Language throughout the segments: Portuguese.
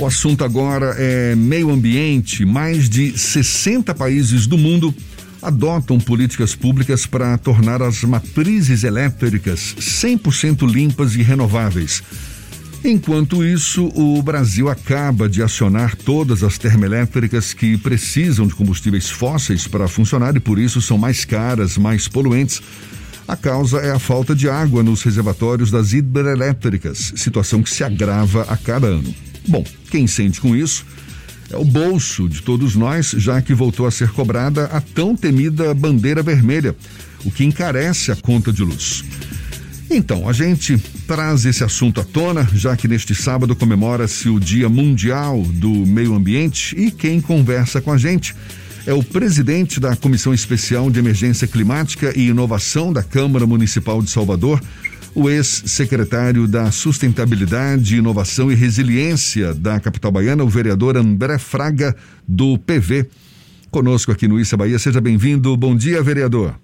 O assunto agora é meio ambiente. Mais de 60 países do mundo adotam políticas públicas para tornar as matrizes elétricas 100% limpas e renováveis. Enquanto isso, o Brasil acaba de acionar todas as termoelétricas que precisam de combustíveis fósseis para funcionar e por isso são mais caras, mais poluentes. A causa é a falta de água nos reservatórios das hidrelétricas, situação que se agrava a cada ano. Bom, quem sente com isso é o bolso de todos nós, já que voltou a ser cobrada a tão temida bandeira vermelha, o que encarece a conta de luz. Então, a gente traz esse assunto à tona, já que neste sábado comemora-se o Dia Mundial do Meio Ambiente e quem conversa com a gente é o presidente da Comissão Especial de Emergência Climática e Inovação da Câmara Municipal de Salvador, o ex-secretário da Sustentabilidade, Inovação e Resiliência da capital baiana, o vereador André Fraga, do PV. Conosco aqui no Issa Bahia. Seja bem-vindo. Bom dia, vereador.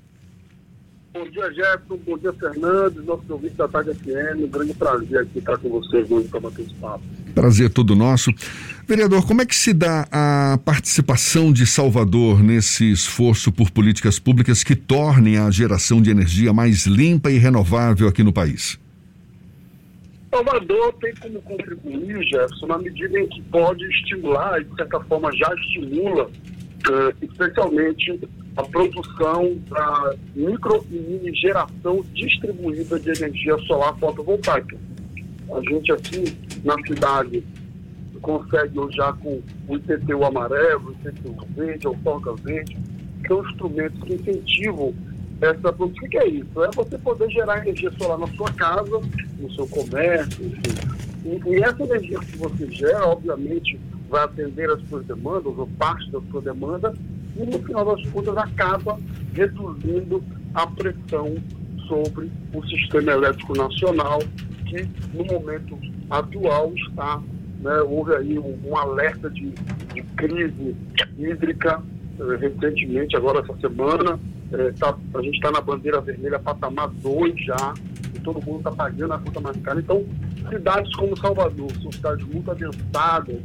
Bom dia, Jefferson. Bom dia, Fernando. Nosso ouvinte da Tarde FM. Um grande prazer aqui estar com vocês hoje para bater esse papo. Prazer todo nosso. Vereador, como é que se dá a participação de Salvador nesse esforço por políticas públicas que tornem a geração de energia mais limpa e renovável aqui no país? Salvador tem como contribuir, Jefferson, na medida em que pode estimular, e de certa forma já estimula, eh, especialmente a produção da micro e mini geração distribuída de energia solar fotovoltaica. A gente aqui na cidade consegue já com o IPTU amarelo, o IPTU verde, o Folga verde, que são instrumentos que incentivam essa produção. O que é isso? É você poder gerar energia solar na sua casa, no seu comércio, enfim. E, e essa energia que você gera, obviamente, vai atender as suas demandas, ou parte da sua demanda, e no final das contas acaba reduzindo a pressão sobre o sistema elétrico nacional, que no momento atual está, né, houve aí um, um alerta de, de, crise hídrica eh, recentemente, agora essa semana, eh, tá, a gente está na bandeira vermelha patamar 2 já, e todo mundo está pagando a conta mais cara. Então, cidades como Salvador, são cidades muito adensadas,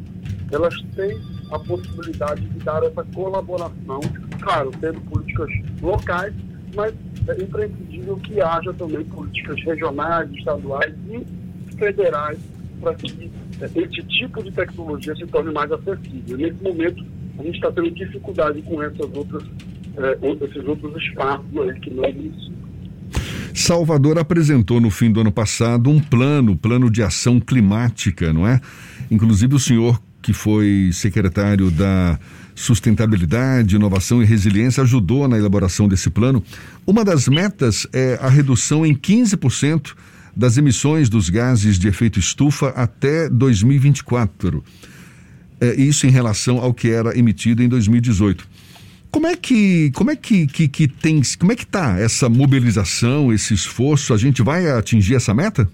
elas têm a possibilidade de dar essa colaboração, claro, tendo políticas locais, mas é imprescindível que haja também políticas regionais, estaduais e federais para que esse tipo de tecnologia se torne mais acessível. Nesse momento, a gente está tendo dificuldade com essas outras, é, esses outros espaços aí que existem. Salvador apresentou no fim do ano passado um plano, plano de ação climática, não é? Inclusive o senhor que foi secretário da Sustentabilidade, Inovação e Resiliência, ajudou na elaboração desse plano. Uma das metas é a redução em 15% das emissões dos gases de efeito estufa até 2024. É, isso em relação ao que era emitido em 2018. Como é que como é que, que, que tem como é que está essa mobilização, esse esforço? A gente vai atingir essa meta?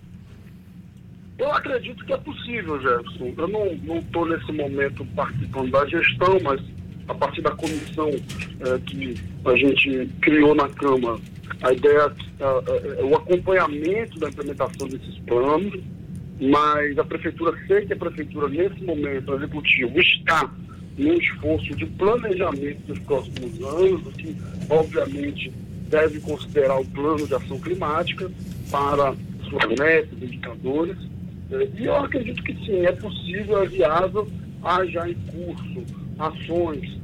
Eu acredito que é possível, Jefferson. Eu não estou nesse momento participando da gestão, mas a partir da comissão é, que a gente criou na Câmara, a ideia é, é, o acompanhamento da implementação desses planos, mas a Prefeitura, sei que a Prefeitura, nesse momento, o Executivo, está num esforço de planejamento dos próximos anos, que, obviamente, deve considerar o plano de ação climática para suas metas, indicadores, e eu acredito que sim, é possível, é viável, há já em curso ações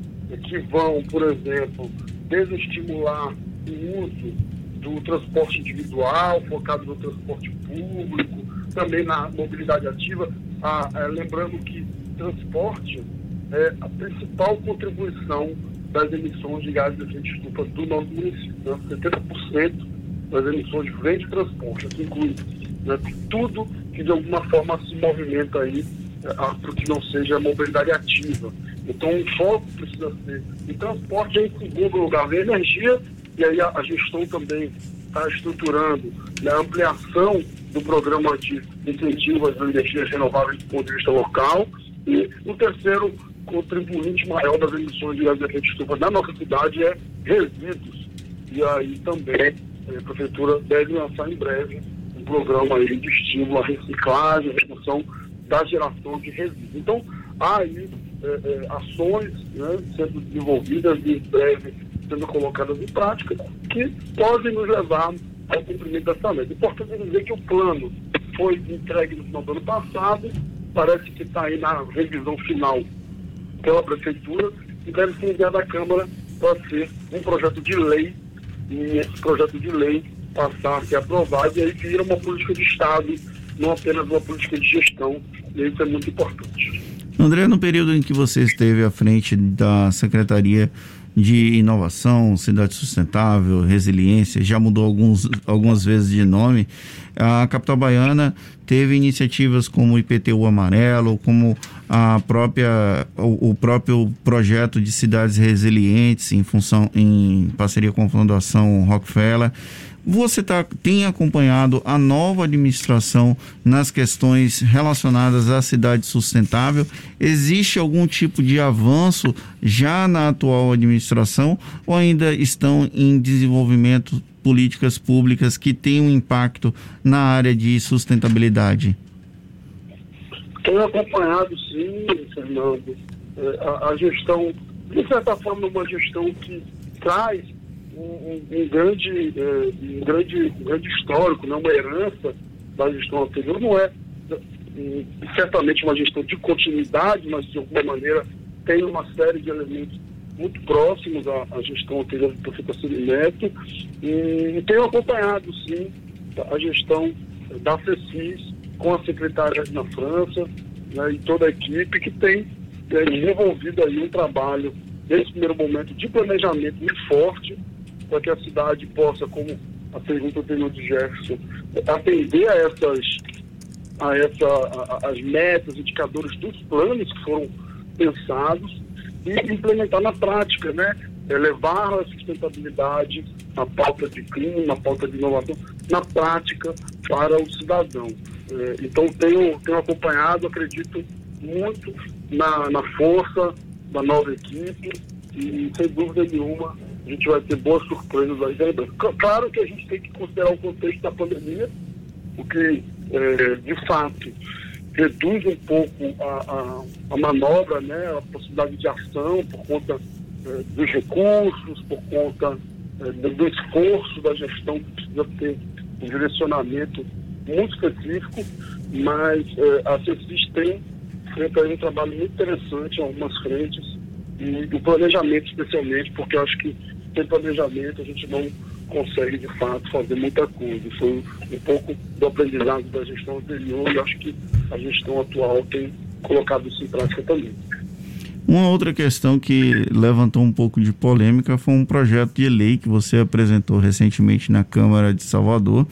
que vão, por exemplo, desestimular o uso do transporte individual, focado no transporte público, também na mobilidade ativa. Ah, é, lembrando que transporte é a principal contribuição das emissões de gases de efeito estufa do nosso município. Né? 70% das emissões vem de transporte, isso inclui né? tudo que de alguma forma se movimenta aí é, para que não seja mobilidade ativa. Então o foco precisa ser em transporte em segundo lugar, a energia, e aí a, a gestão também está estruturando né, a ampliação do programa de incentivo às energias renováveis do ponto de vista local. E o terceiro contribuinte maior das emissões de gás de efeito estufa da nossa cidade é resíduos. E aí também a prefeitura deve lançar em breve um programa aí de estímulo à reciclagem, à redução da geração de resíduos. Então, há aí é, é, ações né, sendo desenvolvidas e em breve sendo colocadas em prática que podem nos levar ao cumprimento dessa meta. Importante dizer que o plano foi entregue no final do ano passado, parece que está aí na revisão final pela Prefeitura e deve ser enviado à Câmara para ser um projeto de lei e esse projeto de lei passar a ser aprovado e aí vira uma política de Estado, não apenas uma política de gestão, e isso é muito importante. André, no período em que você esteve à frente da Secretaria de inovação, cidade sustentável, resiliência, já mudou alguns, algumas vezes de nome. A capital baiana teve iniciativas como o IPTU amarelo, como a própria o, o, próprio projeto de cidades resilientes em função em parceria com a Fundação Rockefeller. Você tá, tem acompanhado a nova administração nas questões relacionadas à cidade sustentável? Existe algum tipo de avanço já na atual administração ou ainda estão em desenvolvimento políticas públicas que têm um impacto na área de sustentabilidade? Tenho acompanhado, sim, Fernando. É, a, a gestão, de certa forma, uma gestão que traz um, um, grande, é, um, grande, um grande histórico, né? uma herança da gestão anterior. Não é certamente uma gestão de continuidade, mas de alguma maneira tem uma série de elementos muito próximos à, à gestão anterior do prefeito Ciro Neto e, tenho acompanhado, sim, a gestão da FECIS com a secretária na França né, e toda a equipe que tem desenvolvido aí um trabalho, nesse primeiro momento, de planejamento muito forte para que a cidade possa, como a pergunta do de Jefferson, atender a essas a essa, a, as metas, indicadores dos planos que foram pensados e implementar na prática, né? É levar a sustentabilidade, a pauta de clima, a pauta de inovação, na prática para o cidadão. É, então, tenho, tenho acompanhado, acredito muito na, na força da nova equipe e, sem dúvida nenhuma, a gente vai ter boas surpresas aí. Claro que a gente tem que considerar o contexto da pandemia, o que, é, de fato, reduz um pouco a, a, a, manobra, né, a possibilidade de ação por conta é, dos recursos, por conta é, do esforço da gestão que precisa ter um direcionamento muito específico, mas é, a CECIS tem feito um trabalho muito interessante em algumas frentes e o planejamento especialmente, porque eu acho que sem planejamento a gente não consegue de fato fazer muita coisa. Foi um pouco do aprendizado da gestão anterior e acho que a gestão atual tem colocado isso em prática também. Uma outra questão que levantou um pouco de polêmica foi um projeto de lei que você apresentou recentemente na Câmara de Salvador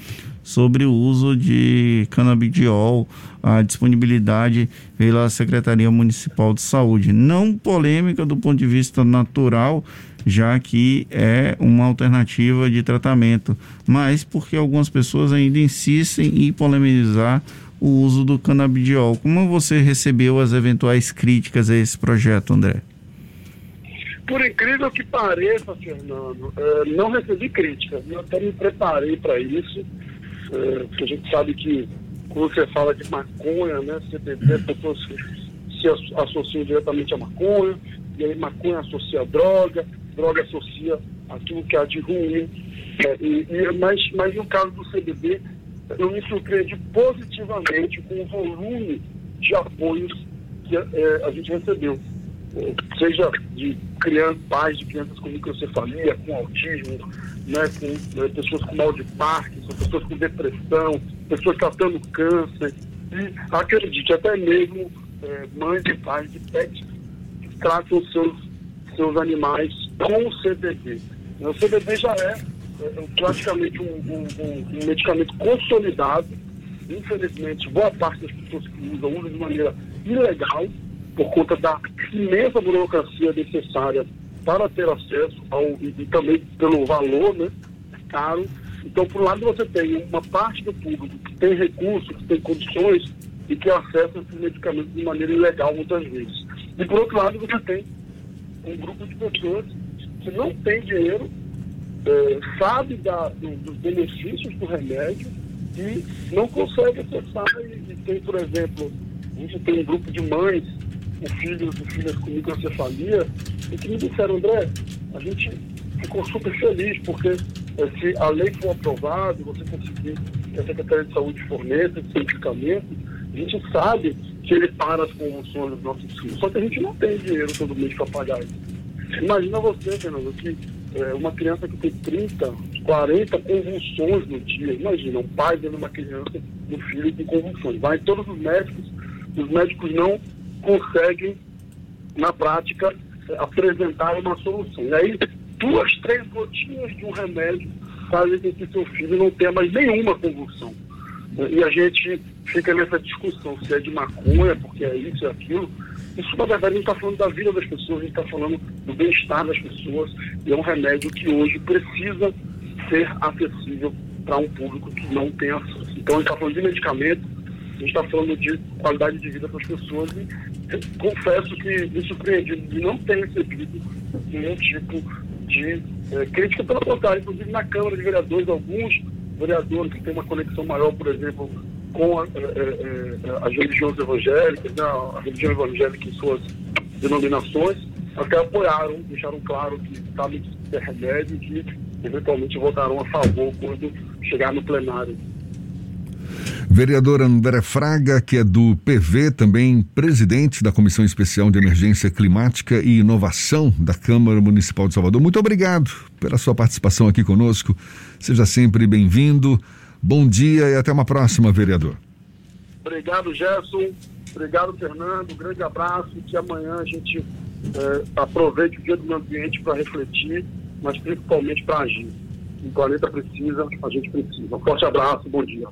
sobre o uso de canabidiol, a disponibilidade pela Secretaria Municipal de Saúde. Não polêmica do ponto de vista natural, já que é uma alternativa de tratamento, mas porque algumas pessoas ainda insistem em polemizar o uso do canabidiol. Como você recebeu as eventuais críticas a esse projeto, André? Por incrível que pareça, Fernando, é, não recebi críticas. Eu até me preparei para isso, é, porque a gente sabe que quando você fala de maconha, né, CBD, as pessoas se associam diretamente à maconha, e aí maconha associa a droga, droga associa aquilo que há de ruim. É, e, e, mas, mas no caso do CBD, eu me surpreendi positivamente com o volume de apoios que é, a gente recebeu. É, seja de crianças, pais de crianças com microcefalia, com autismo, né, com é, pessoas com mal de Parkinson, pessoas com depressão, pessoas tratando câncer. E acredite, até mesmo é, mães e pais de pets que tratam seus, seus animais com CBD. O CBD já é, é praticamente um, um, um, medicamento consolidado. Infelizmente, boa parte das pessoas que usam, usam de maneira ilegal, por conta da imensa burocracia necessária para ter acesso ao, e, também pelo valor né, caro. Então, por um lado, você tem uma parte do público que tem recursos, que tem condições e que acessa esses medicamentos de maneira ilegal muitas vezes. E, por outro lado, você tem um grupo de pessoas que não tem dinheiro, é, sabe da, do, dos benefícios do remédio e não consegue acessar e, e tem, por exemplo, A gente tem um grupo de mães filhos e filhas com microcefalia e que me disseram, André, a gente ficou super feliz porque se a lei for aprovada você conseguir que a Secretaria de Saúde forneça esse medicamento, a gente sabe que ele para as convulsões dos nossos filhos. Só que a gente não tem dinheiro todo mês para pagar isso. Imagina você, Fernando, que é, uma criança que tem 30, 40 convulsões no dia. Imagina, um pai vendo uma criança, um filho com convulsões. Vai todos os médicos, os médicos não conseguem, na prática, apresentar uma solução. E aí, duas, três gotinhas de um remédio fazem com que seu filho não tenha mais nenhuma convulsão. E a gente fica nessa discussão se é de maconha, porque é isso e é aquilo. Isso, na verdade, não está falando da vida das pessoas, a gente está falando do bem-estar das pessoas. E é um remédio que hoje precisa ser acessível para um público que não tem acesso. Então, a gente está falando de medicamento, a gente está falando de qualidade de vida para as pessoas. E confesso que me surpreendi de não ter recebido nenhum tipo de é, crítica, pelo contrário, inclusive na Câmara de Vereadores, alguns vereadores que têm uma conexão maior, por exemplo, com a, é, é, as religiões evangélicas, né, a religião evangélica em suas denominações, até apoiaram, deixaram claro que está no remédio e que eventualmente votarão a favor quando chegar no plenário. Vereador André Fraga, que é do PV, também presidente da Comissão Especial de Emergência Climática e Inovação da Câmara Municipal de Salvador. Muito obrigado pela sua participação aqui conosco. Seja sempre bem-vindo. Bom dia e até uma próxima, vereador. Obrigado, Gerson. Obrigado, Fernando. Um grande abraço que amanhã a gente é, aproveite o Dia do Meio Ambiente para refletir, mas principalmente para agir. O planeta precisa, a gente precisa. Um forte abraço, bom dia.